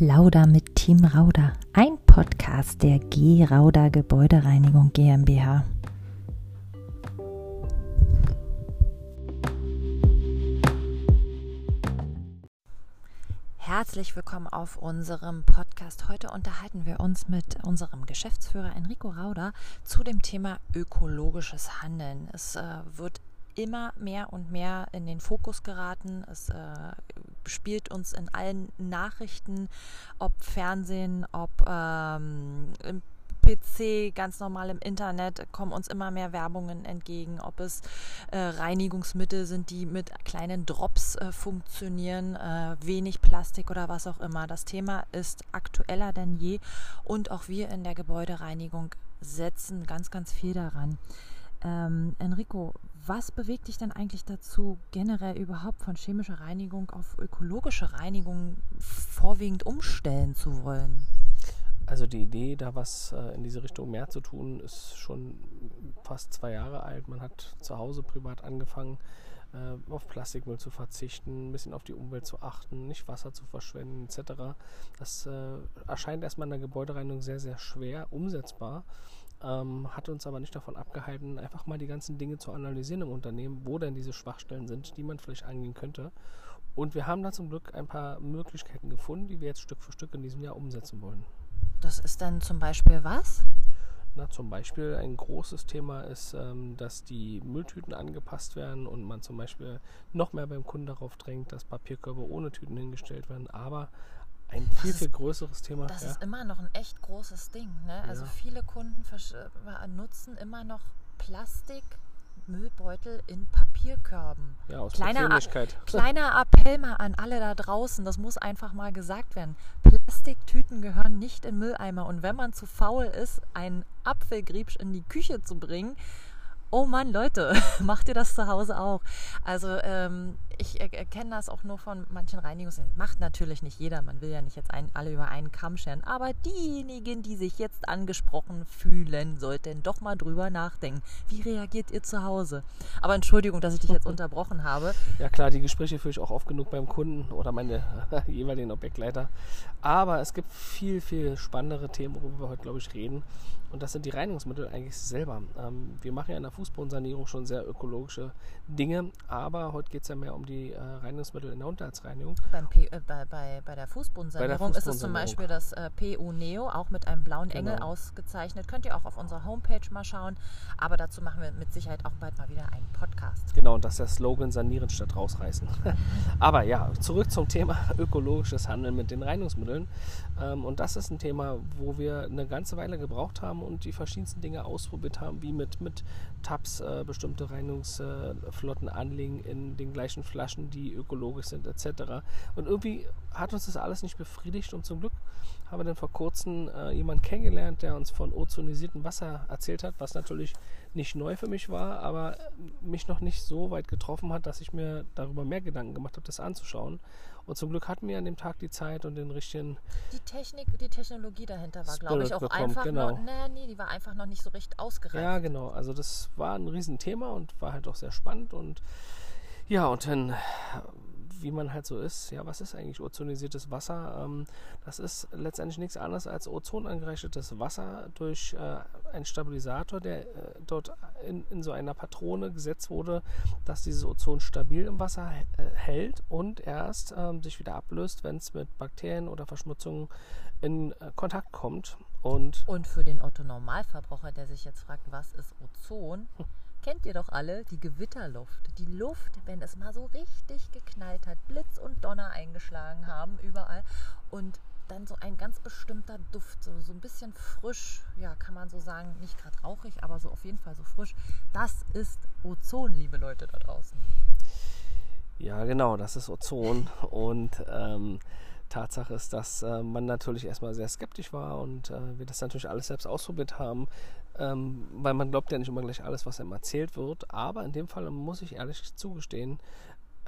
Plauder mit Team Rauder, ein Podcast der G Rauder Gebäudereinigung GmbH. Herzlich willkommen auf unserem Podcast. Heute unterhalten wir uns mit unserem Geschäftsführer Enrico Rauder zu dem Thema ökologisches Handeln. Es äh, wird immer mehr und mehr in den Fokus geraten. Es äh, spielt uns in allen Nachrichten, ob Fernsehen, ob ähm, PC, ganz normal im Internet, kommen uns immer mehr Werbungen entgegen, ob es äh, Reinigungsmittel sind, die mit kleinen Drops äh, funktionieren, äh, wenig Plastik oder was auch immer. Das Thema ist aktueller denn je und auch wir in der Gebäudereinigung setzen ganz, ganz viel daran. Ähm, Enrico, was bewegt dich denn eigentlich dazu, generell überhaupt von chemischer Reinigung auf ökologische Reinigung vorwiegend umstellen zu wollen? Also die Idee, da was äh, in diese Richtung mehr zu tun, ist schon fast zwei Jahre alt. Man hat zu Hause privat angefangen, äh, auf Plastikmüll zu verzichten, ein bisschen auf die Umwelt zu achten, nicht Wasser zu verschwenden etc. Das äh, erscheint erstmal in der Gebäudereinigung sehr, sehr schwer umsetzbar ähm, hat uns aber nicht davon abgehalten, einfach mal die ganzen Dinge zu analysieren im Unternehmen, wo denn diese Schwachstellen sind, die man vielleicht angehen könnte. Und wir haben da zum Glück ein paar Möglichkeiten gefunden, die wir jetzt Stück für Stück in diesem Jahr umsetzen wollen. Das ist dann zum Beispiel was? Na, zum Beispiel ein großes Thema ist, ähm, dass die Mülltüten angepasst werden und man zum Beispiel noch mehr beim Kunden darauf drängt, dass Papierkörbe ohne Tüten hingestellt werden, aber ein viel, viel größeres Thema. Das ja. ist immer noch ein echt großes Ding. Ne? Also ja. viele Kunden äh, nutzen immer noch Plastik. Müllbeutel in Papierkörben. Ja, aus kleiner, kleiner Appell mal an alle da draußen, das muss einfach mal gesagt werden. Plastiktüten gehören nicht in Mülleimer und wenn man zu faul ist, einen Apfelgriebsch in die Küche zu bringen, oh Mann, Leute, macht ihr das zu Hause auch? Also ähm, ich erkenne das auch nur von manchen Reinigungen. Macht natürlich nicht jeder, man will ja nicht jetzt ein, alle über einen Kamm scheren, aber diejenigen, die sich jetzt angesprochen fühlen, sollten doch mal drüber nachdenken. Wie reagiert ihr zu Hause? Aber Entschuldigung, dass ich dich jetzt unterbrochen habe. Ja klar, die Gespräche führe ich auch oft genug beim Kunden oder meine jeweiligen Objektleiter. Aber es gibt viel, viel spannendere Themen, worüber wir heute, glaube ich, reden. Und das sind die Reinigungsmittel eigentlich selber. Ähm, wir machen ja in der Fußbodensanierung schon sehr ökologische Dinge, aber heute geht es ja mehr um die äh, Reinigungsmittel in der Unterhaltsreinigung. P, äh, bei, bei, bei, der Fußbodensanierung ist es zum Beispiel das äh, PU Neo, auch mit einem blauen Engel genau. ausgezeichnet. Könnt ihr auch auf unserer Homepage mal schauen. Aber dazu machen wir mit Sicherheit auch bald mal wieder einen Podcast. Genau, und das ist der Slogan Sanieren statt rausreißen. aber ja, zurück zum Thema ökologisches Handeln mit den Reinigungsmitteln. Ähm, und das ist ein Thema, wo wir eine ganze Weile gebraucht haben und die verschiedensten Dinge ausprobiert haben, wie mit, mit Tabs äh, bestimmte Reinigungsflotten anlegen in den gleichen Flaschen, die ökologisch sind etc. Und irgendwie hat uns das alles nicht befriedigt und zum Glück haben wir dann vor kurzem äh, jemanden kennengelernt, der uns von ozonisiertem Wasser erzählt hat, was natürlich nicht neu für mich war, aber mich noch nicht so weit getroffen hat, dass ich mir darüber mehr Gedanken gemacht habe, das anzuschauen. Und zum Glück hatten wir an dem Tag die Zeit und den richtigen. Die Technik, die Technologie dahinter war, glaube ich, auch bekommen. einfach genau. noch. Nee, nee, die war einfach noch nicht so recht ausgereift. Ja, genau. Also das war ein Riesenthema und war halt auch sehr spannend und ja, und dann wie man halt so ist, ja, was ist eigentlich ozonisiertes Wasser? Ähm, das ist letztendlich nichts anderes als ozonangereichertes Wasser durch äh, einen Stabilisator, der äh, dort in, in, so einer Patrone gesetzt wurde, dass dieses Ozon stabil im Wasser äh, hält und erst ähm, sich wieder ablöst, wenn es mit Bakterien oder Verschmutzungen in äh, Kontakt kommt. Und, und für den Otto-Normalverbraucher, der sich jetzt fragt, was ist Ozon? Kennt ihr doch alle, die Gewitterluft. Die Luft, wenn es mal so richtig geknallt hat, Blitz und Donner eingeschlagen haben überall und dann so ein ganz bestimmter Duft, so, so ein bisschen frisch, ja, kann man so sagen, nicht gerade rauchig, aber so auf jeden Fall so frisch. Das ist Ozon, liebe Leute da draußen. Ja, genau, das ist Ozon und ähm, Tatsache ist, dass äh, man natürlich erstmal sehr skeptisch war und äh, wir das natürlich alles selbst ausprobiert haben, ähm, weil man glaubt ja nicht immer gleich alles, was einem erzählt wird. Aber in dem Fall muss ich ehrlich zugestehen,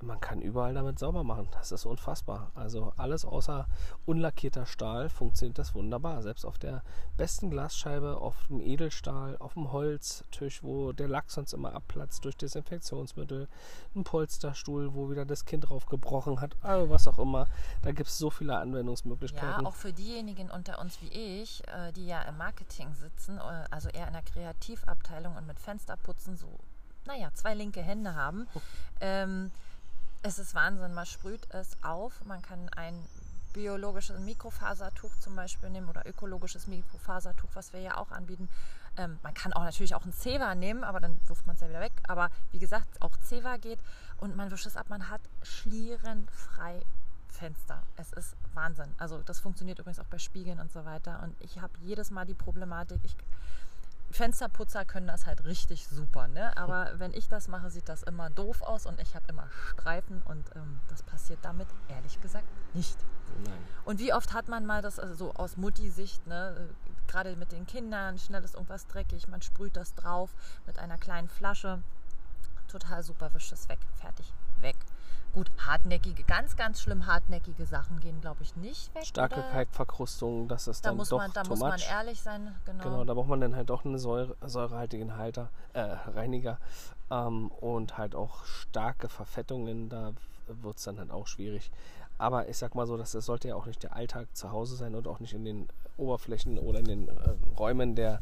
man kann überall damit sauber machen. Das ist unfassbar. Also alles außer unlackierter Stahl funktioniert das wunderbar. Selbst auf der besten Glasscheibe, auf dem Edelstahl, auf dem Holztisch, wo der Lack sonst immer abplatzt durch Desinfektionsmittel, ein Polsterstuhl, wo wieder das Kind drauf gebrochen hat, also was auch immer. Da gibt es so viele Anwendungsmöglichkeiten. Ja, auch für diejenigen unter uns wie ich, äh, die ja im Marketing sitzen, äh, also eher in der Kreativabteilung und mit Fensterputzen so naja, zwei linke Hände haben. Oh. Ähm, es ist Wahnsinn, man sprüht es auf. Man kann ein biologisches Mikrofasertuch zum Beispiel nehmen oder ökologisches Mikrofasertuch, was wir ja auch anbieten. Ähm, man kann auch natürlich auch ein Zewa nehmen, aber dann wirft man es ja wieder weg. Aber wie gesagt, auch Zewa geht und man wischt es ab. Man hat schlierenfrei Fenster. Es ist Wahnsinn. Also das funktioniert übrigens auch bei Spiegeln und so weiter. Und ich habe jedes Mal die Problematik, ich Fensterputzer können das halt richtig super, ne? Aber wenn ich das mache, sieht das immer doof aus und ich habe immer Streifen und ähm, das passiert damit ehrlich gesagt nicht. Nein. Und wie oft hat man mal das, also so aus Mutti-Sicht, ne? gerade mit den Kindern, schnell ist irgendwas dreckig, man sprüht das drauf mit einer kleinen Flasche. Total super, wischt es weg, fertig, weg. Gut, hartnäckige, ganz, ganz schlimm hartnäckige Sachen gehen, glaube ich, nicht weg. Starke oder? Kalkverkrustung, das ist da dann muss doch man, Da muss man much. ehrlich sein, genau. Genau, da braucht man dann halt doch einen Säure, säurehaltigen Halter, äh, Reiniger ähm, und halt auch starke Verfettungen, da wird es dann halt auch schwierig. Aber ich sag mal so, dass das sollte ja auch nicht der Alltag zu Hause sein und auch nicht in den Oberflächen oder in den äh, Räumen der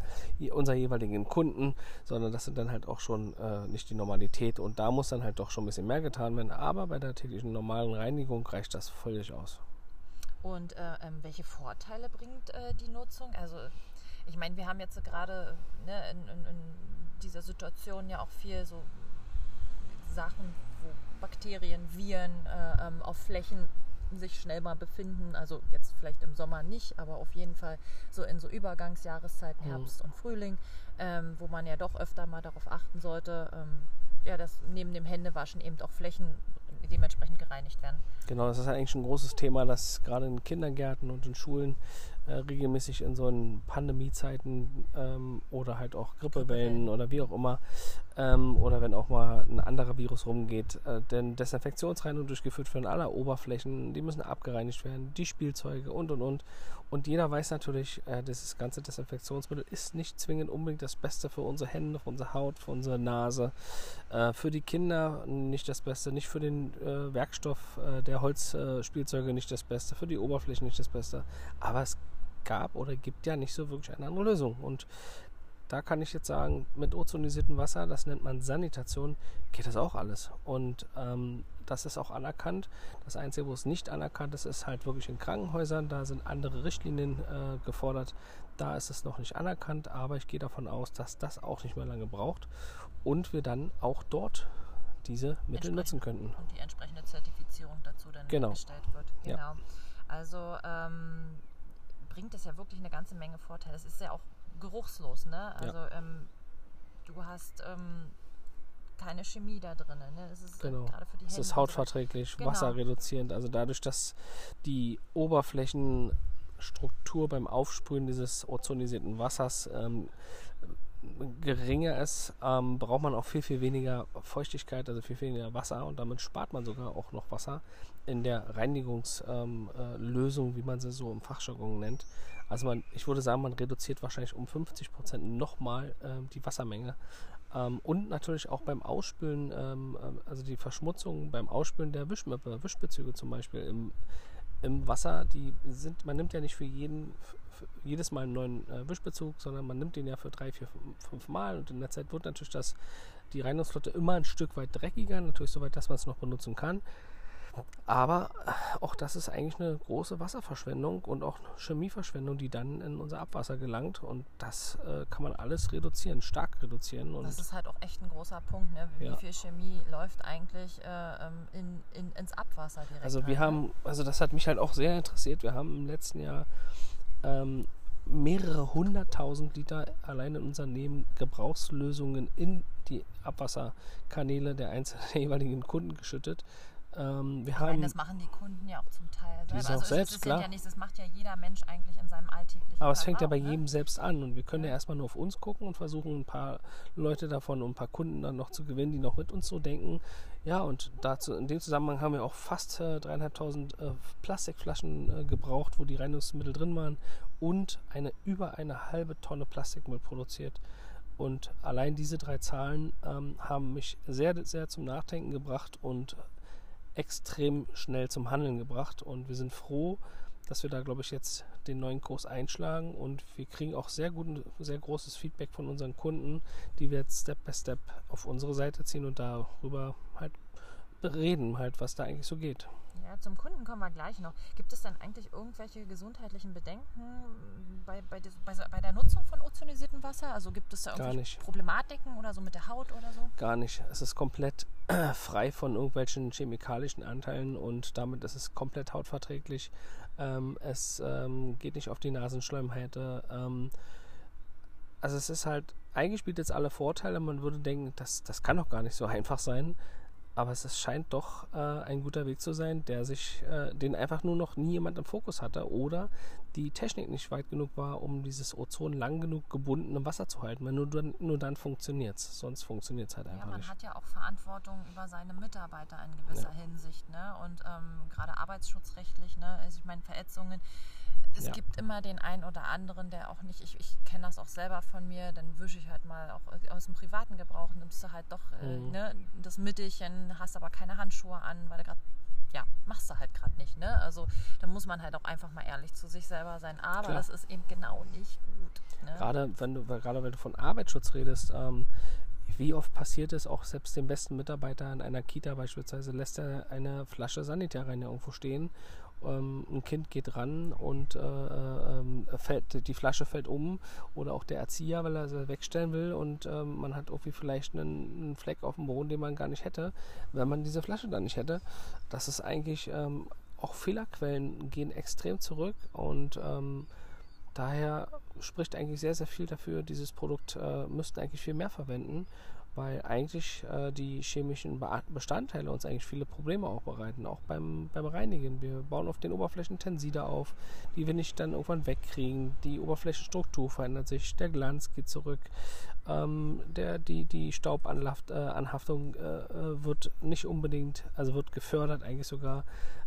unserer jeweiligen Kunden, sondern das sind dann halt auch schon äh, nicht die Normalität und da muss dann halt doch schon ein bisschen mehr getan werden. Aber bei der täglichen normalen Reinigung reicht das völlig aus. Und äh, ähm, welche Vorteile bringt äh, die Nutzung? Also ich meine, wir haben jetzt gerade ne, in, in, in dieser Situation ja auch viel so Sachen, wo Bakterien, Viren äh, ähm, auf Flächen sich schnell mal befinden. Also jetzt vielleicht im Sommer nicht, aber auf jeden Fall so in so Übergangsjahreszeiten, mhm. Herbst und Frühling, ähm, wo man ja doch öfter mal darauf achten sollte, ähm, ja, dass neben dem Händewaschen eben auch Flächen dementsprechend gereinigt werden. Genau, das ist eigentlich ein großes Thema, das gerade in Kindergärten und in Schulen äh, regelmäßig in so einen Pandemiezeiten ähm, oder halt auch Grippewellen oder wie auch immer ähm, oder wenn auch mal ein anderer Virus rumgeht, äh, denn Desinfektionsreinigung durchgeführt werden aller Oberflächen, die müssen abgereinigt werden, die Spielzeuge und und und. Und jeder weiß natürlich, äh, dieses ganze Desinfektionsmittel ist nicht zwingend unbedingt das Beste für unsere Hände, für unsere Haut, für unsere Nase, äh, für die Kinder nicht das Beste, nicht für den äh, Werkstoff äh, der Holzspielzeuge nicht das Beste, für die Oberflächen nicht das Beste. Aber es gab oder gibt ja nicht so wirklich eine andere Lösung. Und da kann ich jetzt sagen, mit ozonisiertem Wasser, das nennt man Sanitation, geht das auch alles. Und ähm, das ist auch anerkannt. Das Einzige, wo es nicht anerkannt ist, ist halt wirklich in Krankenhäusern. Da sind andere Richtlinien äh, gefordert. Da ist es noch nicht anerkannt, aber ich gehe davon aus, dass das auch nicht mehr lange braucht und wir dann auch dort diese Mittel nutzen könnten. Und die entsprechende Zertifizierung dazu dann genau. gestellt wird. Genau. Ja. Also ähm, bringt es ja wirklich eine ganze Menge Vorteile. Es ist ja auch geruchslos, ne? Also ja. ähm, du hast ähm, keine Chemie da drin. Ne? Es ist genau. gerade für die Es ist hautverträglich, genau. wasserreduzierend. Also dadurch, dass die Oberflächenstruktur beim Aufsprühen dieses ozonisierten Wassers ähm, geringer ist, ähm, braucht man auch viel, viel weniger Feuchtigkeit, also viel, viel weniger Wasser und damit spart man sogar auch noch Wasser in der Reinigungslösung, ähm, äh, wie man sie so im Fachjargon nennt. Also man, ich würde sagen, man reduziert wahrscheinlich um 50 Prozent nochmal ähm, die Wassermenge. Ähm, und natürlich auch beim Ausspülen, ähm, ähm, also die Verschmutzung beim Ausspülen der Wischmöppe, Wischbezüge zum Beispiel im, im Wasser, die sind, man nimmt ja nicht für jeden für jedes Mal einen neuen äh, Wischbezug, sondern man nimmt den ja für drei, vier, fünf Mal und in der Zeit wird natürlich das, die Reinigungsflotte immer ein Stück weit dreckiger, natürlich soweit, dass man es noch benutzen kann. Aber auch das ist eigentlich eine große Wasserverschwendung und auch Chemieverschwendung, die dann in unser Abwasser gelangt. Und das äh, kann man alles reduzieren, stark reduzieren. Und das ist halt auch echt ein großer Punkt. Ne? Wie ja. viel Chemie läuft eigentlich äh, ähm, in, in, ins Abwasser direkt? Also wir rein, haben, also das hat mich halt auch sehr interessiert. Wir haben im letzten Jahr ähm, mehrere hunderttausend Liter allein in Unternehmen Gebrauchslösungen in die Abwasserkanäle der einzelnen jeweiligen Kunden geschüttet Ähm, wir haben, meine, das machen die Kunden ja auch zum Teil selber. Die also auch es selbst, ist klar. Ja nicht, das macht ja jeder Mensch eigentlich in seinem alltäglichen aber es fängt ja bei ne? jedem selbst an und wir können ja Ja. erstmal nur auf uns gucken und versuchen, ein paar Leute davon und ein paar Kunden dann noch zu gewinnen, die noch mit uns so denken. Ja, und dazu in dem Zusammenhang haben wir auch fast äh, dreieinhalbtausend äh, Plastikflaschen äh, gebraucht, wo die Reinigungsmittel drin waren und eine über eine halbe Tonne Plastikmüll produziert. Und allein diese drei Zahlen ähm, haben mich sehr, sehr zum Nachdenken gebracht und extrem schnell zum Handeln gebracht. Und wir sind froh, dass wir da, glaube ich, jetzt den neuen Kurs einschlagen. Und wir kriegen auch sehr, guten, sehr großes Feedback von unseren Kunden, die wir jetzt Step by Step auf unsere Seite ziehen und darüber halt reden, halt, was da eigentlich so geht. Ja, zum Kunden kommen wir gleich noch. Gibt es denn eigentlich irgendwelche gesundheitlichen Bedenken bei, bei, bei, der Nutzung von ozonisiertem Wasser? Also gibt es da irgendwelche nicht. Problematiken oder so mit der Haut oder so? Gar nicht. Es ist komplett frei von irgendwelchen chemikalischen Anteilen und damit ist es komplett hautverträglich. Ähm, es ähm, geht nicht auf die Nasenschleimhäute. Ähm, also es ist halt, eigentlich bietet es alle Vorteile. Man würde denken, das, das kann doch gar nicht so einfach sein. Aber es scheint doch äh, ein guter Weg zu sein, der sich, äh, den einfach nur noch nie jemand im Fokus hatte oder die Technik nicht weit genug war, um dieses Ozon lang genug gebunden im Wasser zu halten. Weil nur dann, nur dann funktioniert es, sonst funktioniert es halt Ja, einfach man nicht. hat ja auch Verantwortung über seine Mitarbeiter in gewisser Hinsicht. Ne? Und ähm, gerade arbeitsschutzrechtlich, ne? also ich meine, Verätzungen. Es Ja. gibt immer den einen oder anderen, der auch nicht, ich, ich kenne das auch selber von mir, dann wische ich halt mal auch aus dem privaten Gebrauch, nimmst du halt doch äh, Mhm. ne, das Mittelchen, hast aber keine Handschuhe an, weil du gerade, ja, machst du halt gerade nicht. Ne? Also da muss man halt auch einfach mal ehrlich zu sich selber sein. Aber Klar. das ist eben genau nicht gut. Ne? Gerade wenn du, gerade wenn du von Arbeitsschutz redest, ähm, wie oft passiert es auch selbst dem besten Mitarbeiter in einer Kita beispielsweise, lässt er eine Flasche Sanitärreiniger irgendwo stehen. Ähm, ein Kind geht ran und äh, äh, fällt, die Flasche fällt um oder auch der Erzieher, weil er sie wegstellen will und ähm, man hat irgendwie vielleicht einen, einen Fleck auf dem Boden, den man gar nicht hätte, wenn man diese Flasche dann nicht hätte. Das ist eigentlich ähm, auch Fehlerquellen gehen extrem zurück und ähm, daher spricht eigentlich sehr, sehr viel dafür, dieses Produkt äh, müssten eigentlich viel mehr verwenden, weil eigentlich äh, die chemischen Be Bestandteile uns eigentlich viele Probleme auch bereiten, auch beim, beim Reinigen. Wir bauen auf den Oberflächen Tenside auf, die wir nicht dann irgendwann wegkriegen. Die Oberflächenstruktur verändert sich, der Glanz geht zurück, ähm, der, die, die Staubanhaftung äh, äh, äh, wird nicht unbedingt, also wird gefördert eigentlich sogar.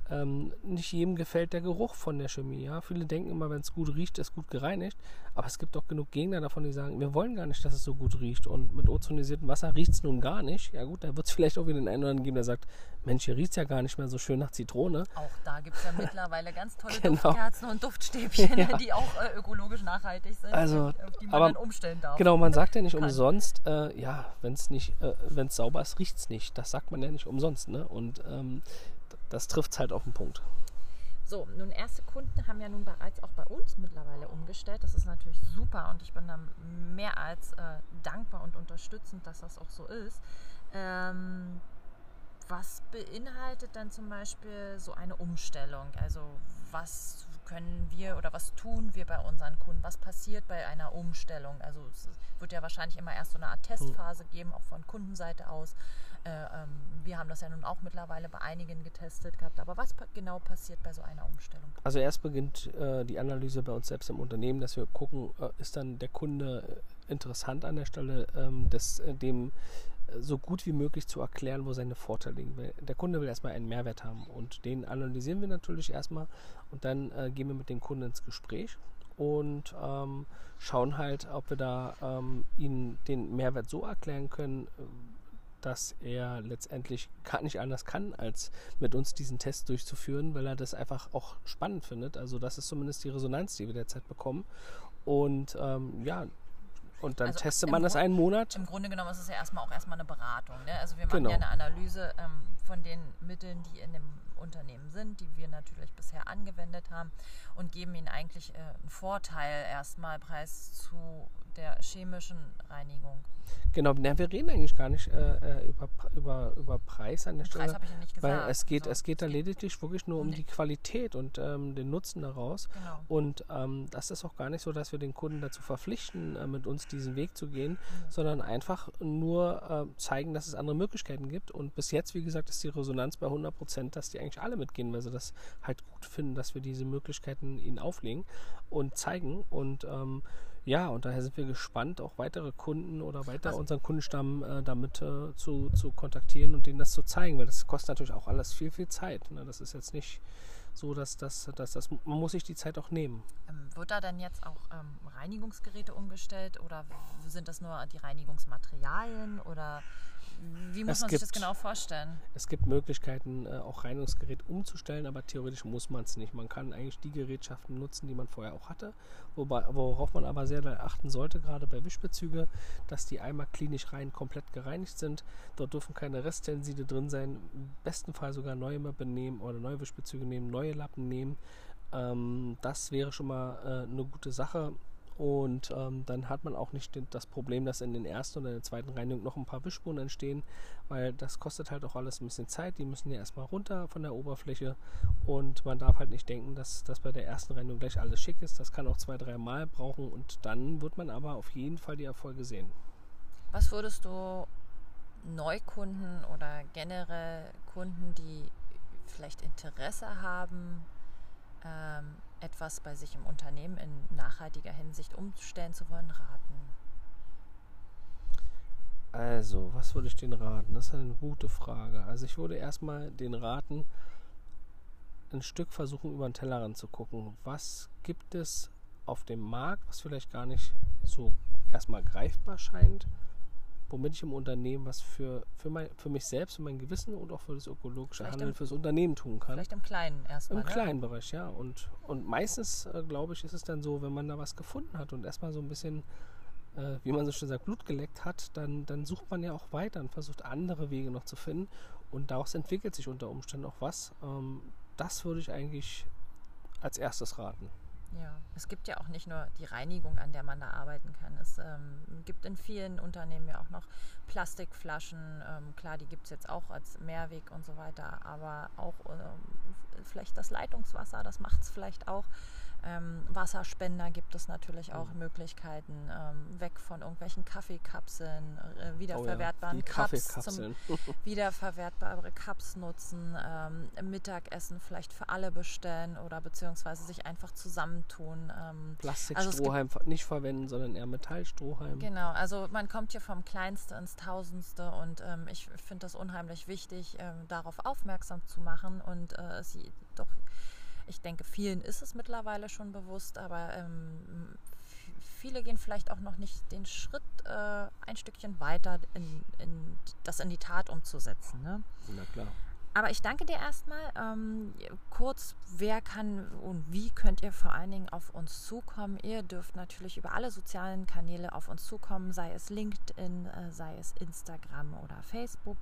Ähm, nicht jedem gefällt der Geruch von der Chemie. Ja? Viele denken immer, wenn es gut riecht, ist gut gereinigt. Aber es gibt auch genug Gegner davon, die sagen, wir wollen gar nicht, dass es so gut riecht. Und mit ozonisiertem Wasser riecht es nun gar nicht. Ja gut, da wird es vielleicht auch wieder den einen oder anderen geben, der sagt, Mensch, hier riecht es ja gar nicht mehr so schön nach Zitrone. Auch da gibt es ja mittlerweile ganz tolle Genau. Duftkerzen und Duftstäbchen, Ja. die auch äh, ökologisch nachhaltig sind, Also, auf die man aber- dann umstellen darf. Genau, man sagt ja nicht umsonst, äh, ja, wenn es nicht, äh, wenn es sauber ist, riecht es nicht. Das sagt man ja nicht umsonst, ne? Und ähm, das trifft es halt auf den Punkt. So, nun erste Kunden haben ja nun bereits auch bei uns mittlerweile umgestellt. Das ist natürlich super und ich bin da mehr als äh, dankbar und unterstützend, dass das auch so ist. Ähm, was beinhaltet dann zum Beispiel so eine Umstellung? Also was können wir oder was tun wir bei unseren Kunden? Was passiert bei einer Umstellung? Also es wird ja wahrscheinlich immer erst so eine Art Testphase geben, auch von Kundenseite aus. Äh, ähm, wir haben das ja nun auch mittlerweile bei einigen getestet gehabt. Aber was pa genau passiert bei so einer Umstellung? Also erst beginnt äh, die Analyse bei uns selbst im Unternehmen, dass wir gucken, äh, ist dann der Kunde äh, interessant an der Stelle, ähm, das, äh, dem so gut wie möglich zu erklären, wo seine Vorteile liegen. Der Kunde will erstmal einen Mehrwert haben und den analysieren wir natürlich erstmal und dann äh, gehen wir mit dem Kunden ins Gespräch und ähm, schauen halt, ob wir da ähm, ihnen den Mehrwert so erklären können, dass er letztendlich gar nicht anders kann, als mit uns diesen Test durchzuführen, weil er das einfach auch spannend findet. Also das ist zumindest die Resonanz, die wir derzeit bekommen. Und ähm, ja, und dann Also testet man das Grund- einen Monat. Im Grunde genommen ist es ja erstmal auch erstmal eine Beratung. Ne? Also wir machen Genau. ja eine Analyse ähm, von den Mitteln, die in dem Unternehmen sind, die wir natürlich bisher angewendet haben und geben ihnen eigentlich äh, einen Vorteil erstmal preis zu der chemischen Reinigung. Genau, na, wir reden eigentlich gar nicht äh, äh über, über, über Preis an der Stelle. Preis habe ich ja nicht gesagt. Weil es geht, So. es geht da lediglich wirklich nur um Nee. die Qualität und ähm, den Nutzen daraus. Genau. Und ähm, das ist auch gar nicht so, dass wir den Kunden dazu verpflichten, äh, mit uns diesen Weg zu gehen, sondern einfach nur äh, zeigen, dass es andere Möglichkeiten gibt. Und bis jetzt, wie gesagt, ist die Resonanz bei 100 Prozent, dass die eigentlich alle mitgehen, weil sie das halt gut finden, dass wir diese Möglichkeiten ihnen auflegen und zeigen. Und ähm, ja, und daher sind wir gespannt, auch weitere Kunden oder weiter Also- unseren Kundenstamm äh, damit äh, zu, zu kontaktieren und denen das zu zeigen, weil das kostet natürlich auch alles viel, viel Zeit. Ne? Das ist jetzt nicht so, dass das, dass das, man muss sich die Zeit auch nehmen. Ähm, wird da denn jetzt auch ähm, Reinigungsgeräte umgestellt oder sind das nur die Reinigungsmaterialien oder wie muss Es man sich das gibt- genau vorstellen? Es gibt Möglichkeiten, äh, auch Reinigungsgerät umzustellen, aber theoretisch muss man es nicht. Man kann eigentlich die Gerätschaften nutzen, die man vorher auch hatte. Wobei, worauf man aber sehr achten sollte, gerade bei Wischbezüge, dass die einmal klinisch rein komplett gereinigt sind. Dort dürfen keine Resttenside drin sein. Im besten Fall sogar neue Mappen nehmen oder neue Wischbezüge nehmen, neue Lappen nehmen. Ähm, das wäre schon mal äh, eine gute Sache. Und ähm, dann hat man auch nicht das Problem, dass in den ersten oder in der zweiten Reinigung noch ein paar Wischspuren entstehen, weil das kostet halt auch alles ein bisschen Zeit. Die müssen ja erstmal runter von der Oberfläche und man darf halt nicht denken, dass das bei der ersten Reinigung gleich alles schick ist. Das kann auch zwei, drei Mal brauchen und dann wird man aber auf jeden Fall die Erfolge sehen. Was würdest du Neukunden oder generell Kunden, die vielleicht Interesse haben, ähm, etwas bei sich im Unternehmen in nachhaltiger Hinsicht umstellen zu wollen, raten? Also, was würde ich denen raten? Das ist eine gute Frage. Also ich würde erstmal den raten, ein Stück versuchen, über den Tellerrand zu gucken. Was gibt es auf dem Markt, was vielleicht gar nicht so erstmal greifbar scheint, womit ich im Unternehmen was für, für, mein, für mich selbst, für mein Gewissen und auch für das ökologische Vielleicht Handeln, im- fürs Unternehmen tun kann. Vielleicht im Kleinen erstmal. Im ne? kleinen Bereich, ja. Und, und meistens, äh, glaube ich, ist es dann so, wenn man da was gefunden hat und erstmal so ein bisschen, äh, wie man so schön sagt, Blut geleckt hat, dann, dann sucht man ja auch weiter und versucht andere Wege noch zu finden. Und daraus entwickelt sich unter Umständen auch was. Ähm, das würde ich eigentlich als erstes raten. Ja, es gibt ja auch nicht nur die Reinigung, an der man da arbeiten kann. Es ähm, gibt in vielen Unternehmen ja auch noch Plastikflaschen. Ähm, klar, die gibt es jetzt auch als Mehrweg und so weiter, aber auch ähm, vielleicht das Leitungswasser, das macht es vielleicht auch. Ähm, Wasserspender gibt es natürlich auch Mhm. Möglichkeiten, ähm, weg von irgendwelchen Kaffeekapseln, äh, wiederverwertbaren Oh die Cups zum wiederverwertbare Cups nutzen, ähm, Mittagessen vielleicht für alle bestellen oder beziehungsweise sich einfach zusammentun. Ähm, Plastikstrohhalm ver- nicht verwenden, sondern eher Metallstrohhalm. genau, also man kommt hier vom Kleinste ins Tausendste und ähm, ich finde das unheimlich wichtig, ähm, darauf aufmerksam zu machen und äh, es je- doch, ich denke, vielen ist es mittlerweile schon bewusst, aber ähm, viele gehen vielleicht auch noch nicht den Schritt äh, ein Stückchen weiter, in, in, das in die Tat umzusetzen. Ne? Na klar. Aber ich danke dir erstmal. Ähm, kurz, wer kann und wie könnt ihr vor allen Dingen auf uns zukommen? Ihr dürft natürlich über alle sozialen Kanäle auf uns zukommen, sei es LinkedIn, äh, sei es Instagram oder Facebook.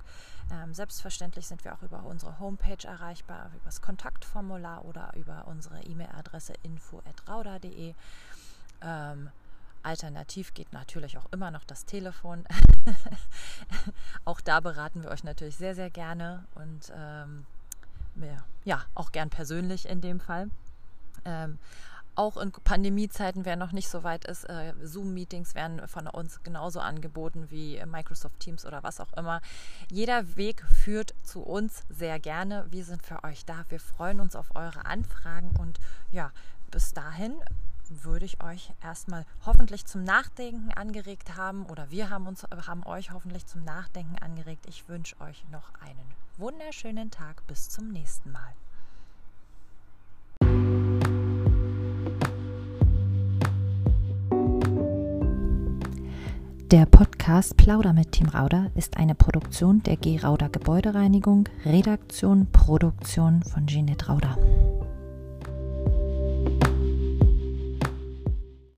Ähm, selbstverständlich sind wir auch über unsere Homepage erreichbar, über das Kontaktformular oder über unsere E-Mail-Adresse info.rauda.de. Ähm, Alternativ geht natürlich auch immer noch das Telefon. auch da beraten wir euch natürlich sehr, sehr gerne und ähm, wir- ja, auch gern persönlich in dem Fall. Ähm, auch in Pandemiezeiten, wer noch nicht so weit ist, äh, Zoom-Meetings werden von uns genauso angeboten wie Microsoft Teams oder was auch immer. Jeder Weg führt zu uns sehr gerne. Wir sind für euch da. Wir freuen uns auf eure Anfragen und ja, bis dahin würde ich euch erstmal hoffentlich zum Nachdenken angeregt haben oder wir haben uns haben euch hoffentlich zum Nachdenken angeregt. Ich wünsche euch noch einen wunderschönen Tag bis zum nächsten Mal. Der Podcast Plauder mit Team Rauder ist eine Produktion der G. Rauder Gebäudereinigung, Redaktion, Produktion von Jeanette Rauder.